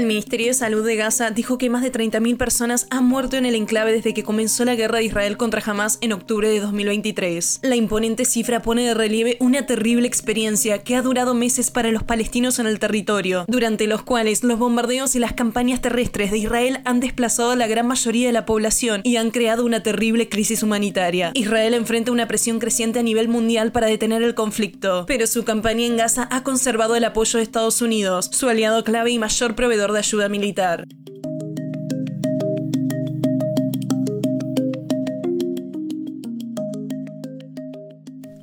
El Ministerio de Salud de Gaza dijo que más de 30.000 personas han muerto en el enclave desde que comenzó la guerra de Israel contra Hamas en octubre de 2023. La imponente cifra pone de relieve una terrible experiencia que ha durado meses para los palestinos en el territorio, durante los cuales los bombardeos y las campañas terrestres de Israel han desplazado a la gran mayoría de la población y han creado una terrible crisis humanitaria. Israel enfrenta una presión creciente a nivel mundial para detener el conflicto, pero su campaña en Gaza ha conservado el apoyo de Estados Unidos, su aliado clave y mayor proveedor de ayuda militar.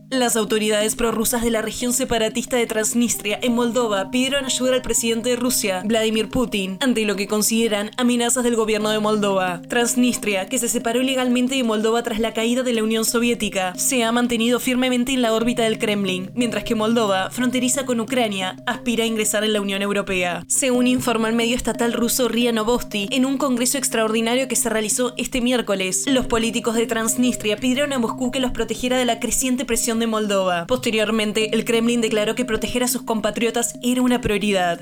Las autoridades prorrusas de la región separatista de Transnistria en Moldova pidieron ayuda al presidente de Rusia, Vladimir Putin, ante lo que consideran amenazas del gobierno de Moldova. Transnistria, que se separó ilegalmente de Moldova tras la caída de la Unión Soviética, se ha mantenido firmemente en la órbita del Kremlin, mientras que Moldova, fronteriza con Ucrania, aspira a ingresar en la Unión Europea. Según informa el medio estatal ruso RIA Novosti, en un congreso extraordinario que se realizó este miércoles, los políticos de Transnistria pidieron a Moscú que los protegiera de la creciente presión de Moldova. Posteriormente, el Kremlin declaró que proteger a sus compatriotas era una prioridad.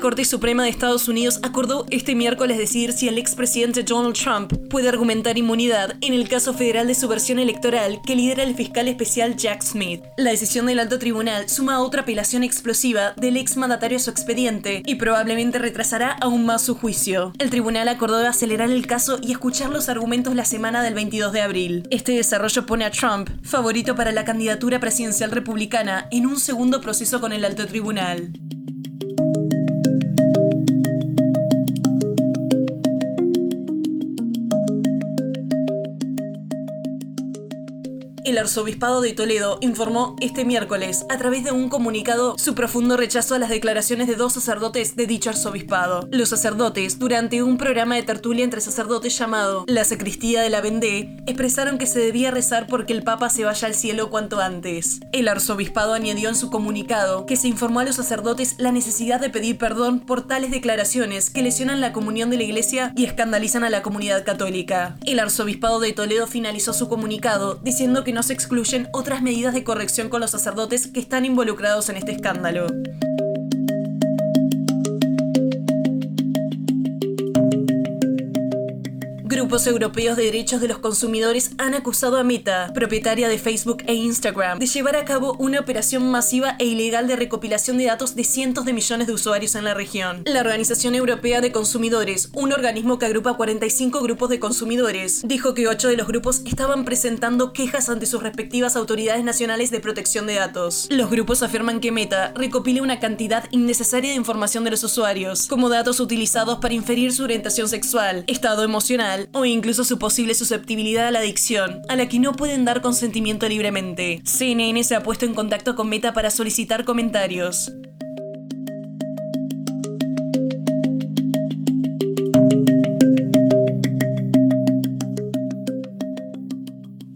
Corte Suprema de Estados Unidos acordó este miércoles decidir si el expresidente Donald Trump puede argumentar inmunidad en el caso federal de subversión electoral que lidera el fiscal especial Jack Smith. La decisión del alto tribunal suma a otra apelación explosiva del ex mandatario a su expediente y probablemente retrasará aún más su juicio. El tribunal acordó acelerar el caso y escuchar los argumentos la semana del 22 de abril. Este desarrollo pone a Trump, favorito para la candidatura presidencial republicana, en un segundo proceso con el alto tribunal. El arzobispado de Toledo informó este miércoles, a través de un comunicado, su profundo rechazo a las declaraciones de dos sacerdotes de dicho arzobispado. Los sacerdotes, durante un programa de tertulia entre sacerdotes llamado La Sacristía de la Vendée, expresaron que se debía rezar porque el Papa se vaya al cielo cuanto antes. El arzobispado añadió en su comunicado que se informó a los sacerdotes la necesidad de pedir perdón por tales declaraciones que lesionan la comunión de la Iglesia y escandalizan a la comunidad católica. El arzobispado de Toledo finalizó su comunicado diciendo que no se excluyen otras medidas de corrección con los sacerdotes que están involucrados en este escándalo. Grupos europeos de derechos de los consumidores han acusado a Meta, propietaria de Facebook e Instagram, de llevar a cabo una operación masiva e ilegal de recopilación de datos de cientos de millones de usuarios en la región. La Organización Europea de Consumidores, un organismo que agrupa 45 grupos de consumidores, dijo que 8 de los grupos estaban presentando quejas ante sus respectivas autoridades nacionales de protección de datos. Los grupos afirman que Meta recopila una cantidad innecesaria de información de los usuarios, como datos utilizados para inferir su orientación sexual, estado emocional, o incluso su posible susceptibilidad a la adicción, a la que no pueden dar consentimiento libremente. CNN se ha puesto en contacto con Meta para solicitar comentarios.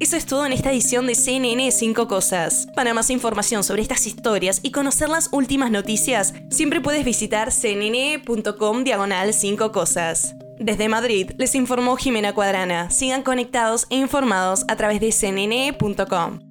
Eso es todo en esta edición de CNN 5 Cosas. Para más información sobre estas historias y conocer las últimas noticias, siempre puedes visitar cnn.com diagonal 5 Cosas. Desde Madrid les informó Jimena Cuadrana. Sigan conectados e informados a través de cnn.com.